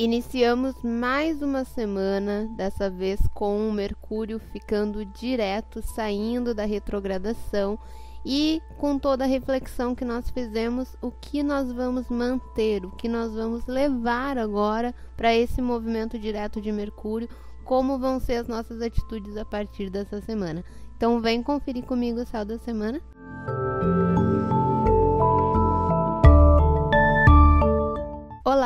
Iniciamos mais uma semana, dessa vez com o Mercúrio ficando direto, saindo da retrogradação e com toda a reflexão que nós fizemos, o que nós vamos manter, o que nós vamos levar agora para esse movimento direto de Mercúrio, como vão ser as nossas atitudes a partir dessa semana. Então vem conferir comigo o céu da semana.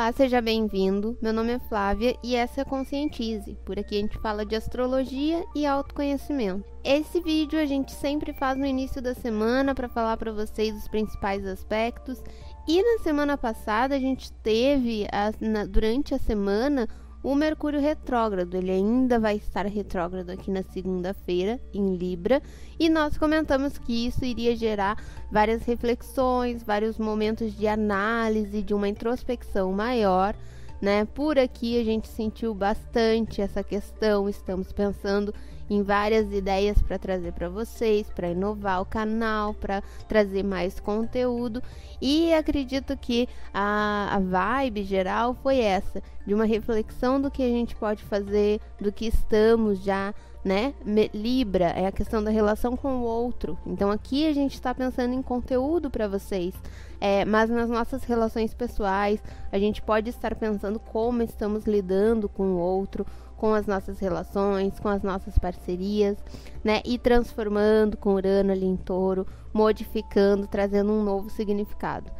Olá, seja bem-vindo. Meu nome é Flávia e essa é Conscientize. Por aqui a gente fala de astrologia e autoconhecimento. Esse vídeo a gente sempre faz no início da semana para falar para vocês os principais aspectos. E na semana passada a gente teve, a, na, durante a semana, o Mercúrio retrógrado, ele ainda vai estar retrógrado aqui na segunda-feira, em Libra, e nós comentamos que isso iria gerar várias reflexões, vários momentos de análise, de uma introspecção maior. Né? Por aqui a gente sentiu bastante essa questão, estamos pensando em várias ideias para trazer para vocês, para inovar o canal, para trazer mais conteúdo. E acredito que a, a vibe geral foi essa, de uma reflexão do que a gente pode fazer, do que estamos já né? Libra é a questão da relação com o outro. Então aqui a gente está pensando em conteúdo para vocês, é, mas nas nossas relações pessoais a gente pode estar pensando como estamos lidando com o outro, com as nossas relações, com as nossas parcerias, né? E transformando com Urano ali em touro, modificando, trazendo um novo significado.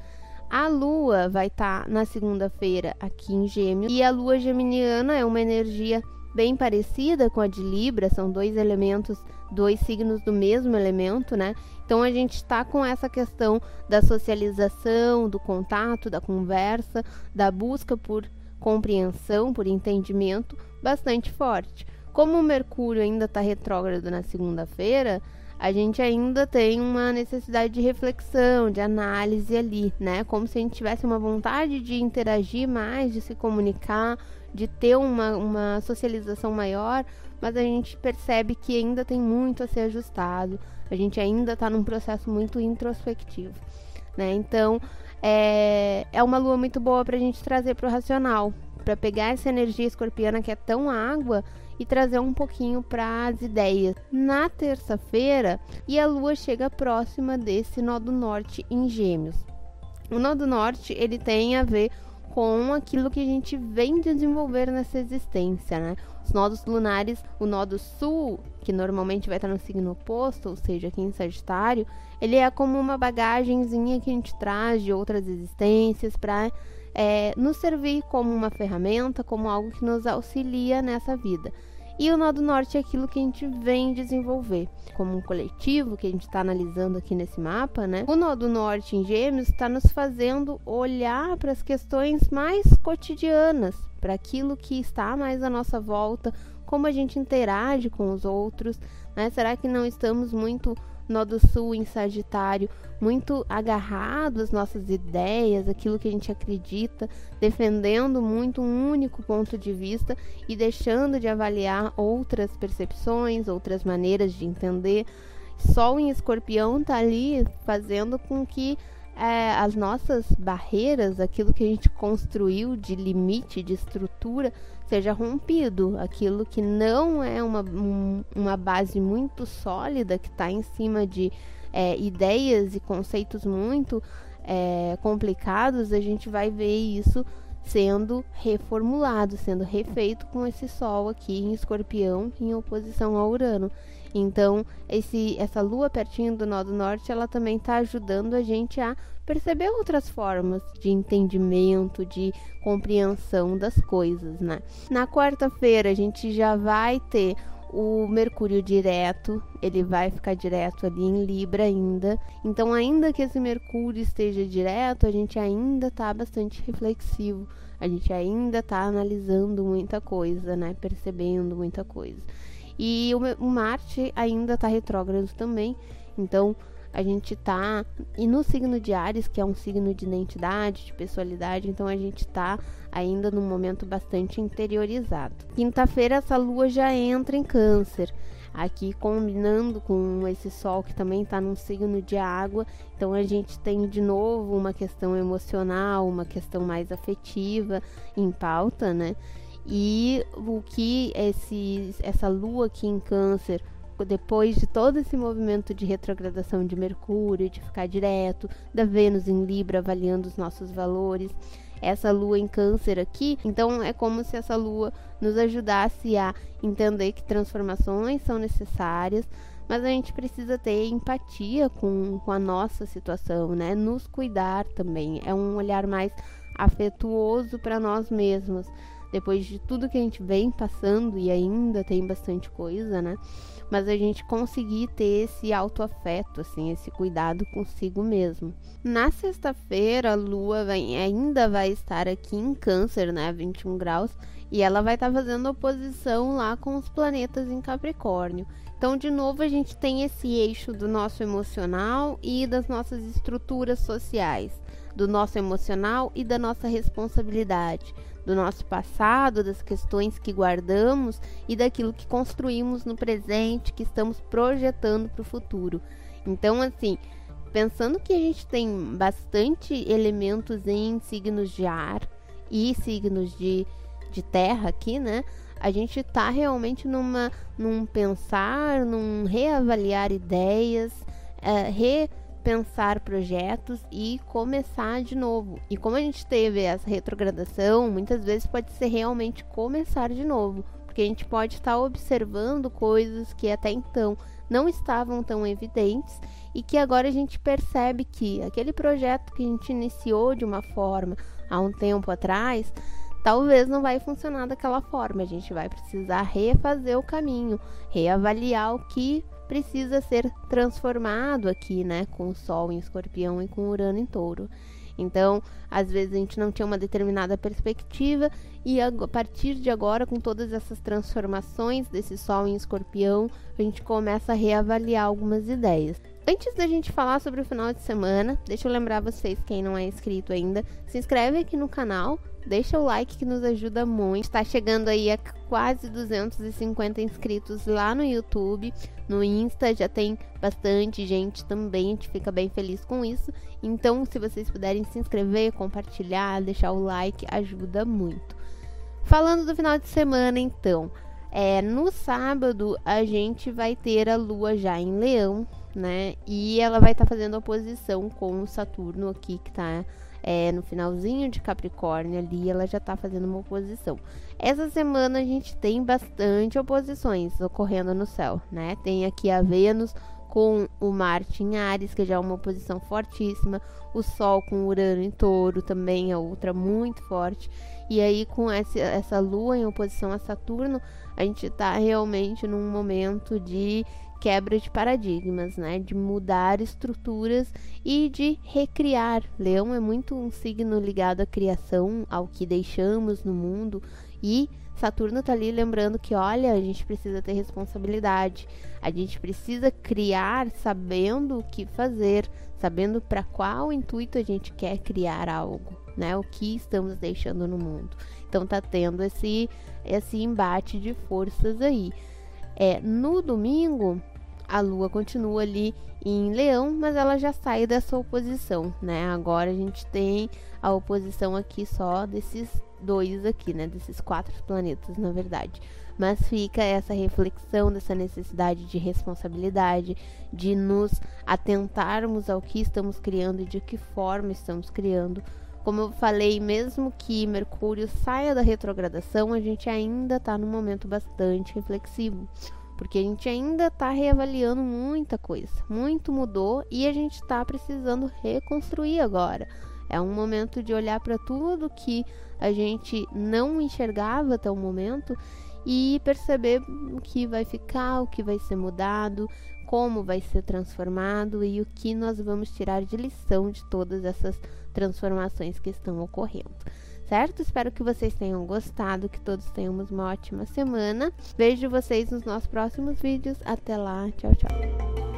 A lua vai estar tá na segunda-feira aqui em Gêmeos e a lua geminiana é uma energia bem parecida com a de Libra, são dois elementos, dois signos do mesmo elemento, né? Então a gente está com essa questão da socialização, do contato, da conversa, da busca por compreensão, por entendimento bastante forte. Como o Mercúrio ainda está retrógrado na segunda-feira, a gente ainda tem uma necessidade de reflexão, de análise ali, né? Como se a gente tivesse uma vontade de interagir mais, de se comunicar, de ter uma, uma socialização maior, mas a gente percebe que ainda tem muito a ser ajustado, a gente ainda está num processo muito introspectivo, né? Então, é, é uma lua muito boa para a gente trazer para o racional, para pegar essa energia escorpiana que é tão água e trazer um pouquinho para as ideias. Na terça-feira, e a lua chega próxima desse nó do norte em Gêmeos. O nó do norte, ele tem a ver com aquilo que a gente vem desenvolver nessa existência, né? Os nodos lunares, o nó do sul, que normalmente vai estar no signo oposto, ou seja, aqui em Sagitário, ele é como uma bagagenzinha que a gente traz de outras existências para é, nos servir como uma ferramenta, como algo que nos auxilia nessa vida. E o nó do norte é aquilo que a gente vem desenvolver, como um coletivo que a gente está analisando aqui nesse mapa, né? O nó do norte em Gêmeos está nos fazendo olhar para as questões mais cotidianas, para aquilo que está mais à nossa volta, como a gente interage com os outros, né? Será que não estamos muito nó do sul em Sagitário, muito agarrado às nossas ideias, aquilo que a gente acredita, defendendo muito um único ponto de vista e deixando de avaliar outras percepções, outras maneiras de entender. Sol em Escorpião tá ali fazendo com que é, as nossas barreiras, aquilo que a gente construiu de limite, de estrutura, seja rompido. Aquilo que não é uma, um, uma base muito sólida, que está em cima de é, ideias e conceitos muito é, complicados, a gente vai ver isso sendo reformulado, sendo refeito com esse Sol aqui em Escorpião em oposição ao Urano. Então, esse, essa lua pertinho do nó do norte, ela também está ajudando a gente a perceber outras formas de entendimento, de compreensão das coisas, né? Na quarta-feira, a gente já vai ter o Mercúrio direto, ele vai ficar direto ali em Libra ainda. Então, ainda que esse Mercúrio esteja direto, a gente ainda está bastante reflexivo, a gente ainda está analisando muita coisa, né? Percebendo muita coisa. E o, Marte ainda está retrógrado também, então a gente tá e no signo de Ares, que é um signo de identidade, de personalidade, então a gente tá ainda num momento bastante interiorizado. Quinta-feira essa lua já entra em Câncer aqui combinando com esse sol que também está num signo de água, então a gente tem de novo uma questão emocional, uma questão mais afetiva em pauta, né? E o que esse, essa lua aqui em Câncer depois de todo esse movimento de retrogradação de Mercúrio, de ficar direto, da Vênus em Libra avaliando os nossos valores, essa lua em Câncer aqui, então é como se essa lua nos ajudasse a entender que transformações são necessárias, mas a gente precisa ter empatia com, com a nossa situação, né? Nos cuidar também. É um olhar mais afetuoso para nós mesmos. Depois de tudo que a gente vem passando, e ainda tem bastante coisa, né? Mas a gente conseguir ter esse autoafeto, assim, esse cuidado consigo mesmo. Na sexta-feira, a lua vai, ainda vai estar aqui em Câncer, né, 21 graus, e ela vai estar tá fazendo oposição lá com os planetas em Capricórnio. Então, de novo, a gente tem esse eixo do nosso emocional e das nossas estruturas sociais, do nosso emocional e da nossa responsabilidade do nosso passado, das questões que guardamos e daquilo que construímos no presente, que estamos projetando para o futuro. Então, assim, pensando que a gente tem bastante elementos em signos de ar e signos de, de terra aqui, né? A gente está realmente numa, num pensar, num reavaliar ideias, é, re pensar projetos e começar de novo. E como a gente teve essa retrogradação, muitas vezes pode ser realmente começar de novo, porque a gente pode estar observando coisas que até então não estavam tão evidentes e que agora a gente percebe que aquele projeto que a gente iniciou de uma forma há um tempo atrás, talvez não vai funcionar daquela forma. A gente vai precisar refazer o caminho, reavaliar o que precisa ser transformado aqui, né, com o Sol em Escorpião e com Urano em Touro. Então, às vezes a gente não tinha uma determinada perspectiva e a partir de agora, com todas essas transformações desse Sol em Escorpião, a gente começa a reavaliar algumas ideias. Antes da gente falar sobre o final de semana, deixa eu lembrar vocês, quem não é inscrito ainda, se inscreve aqui no canal, Deixa o like que nos ajuda muito. Está chegando aí a quase 250 inscritos lá no YouTube. No Insta já tem bastante gente também. A gente fica bem feliz com isso. Então, se vocês puderem se inscrever, compartilhar, deixar o like, ajuda muito. Falando do final de semana, então. É, no sábado a gente vai ter a lua já em leão, né? E ela vai estar tá fazendo oposição com o Saturno aqui, que tá é, no finalzinho de Capricórnio ali, ela já está fazendo uma oposição. Essa semana a gente tem bastante oposições ocorrendo no céu, né? Tem aqui a Vênus com o Marte em Ares, que já é uma oposição fortíssima, o Sol com Urano em Touro também é outra muito forte. E aí com essa, essa Lua em oposição a Saturno, a gente está realmente num momento de quebra de paradigmas, né? De mudar estruturas e de recriar. Leão é muito um signo ligado à criação, ao que deixamos no mundo e Saturno tá ali lembrando que, olha, a gente precisa ter responsabilidade. A gente precisa criar sabendo o que fazer, sabendo para qual intuito a gente quer criar algo, né? O que estamos deixando no mundo. Então tá tendo esse esse embate de forças aí. É, no domingo, a lua continua ali em Leão, mas ela já sai dessa oposição, né? Agora a gente tem a oposição aqui só desses dois aqui, né? Desses quatro planetas, na verdade. Mas fica essa reflexão dessa necessidade de responsabilidade, de nos atentarmos ao que estamos criando e de que forma estamos criando. Como eu falei, mesmo que Mercúrio saia da retrogradação, a gente ainda está num momento bastante reflexivo porque a gente ainda está reavaliando muita coisa, muito mudou e a gente está precisando reconstruir agora. É um momento de olhar para tudo que a gente não enxergava até o momento e perceber o que vai ficar, o que vai ser mudado, como vai ser transformado e o que nós vamos tirar de lição de todas essas transformações que estão ocorrendo certo? Espero que vocês tenham gostado, que todos tenhamos uma ótima semana. Vejo vocês nos nossos próximos vídeos. Até lá, tchau, tchau.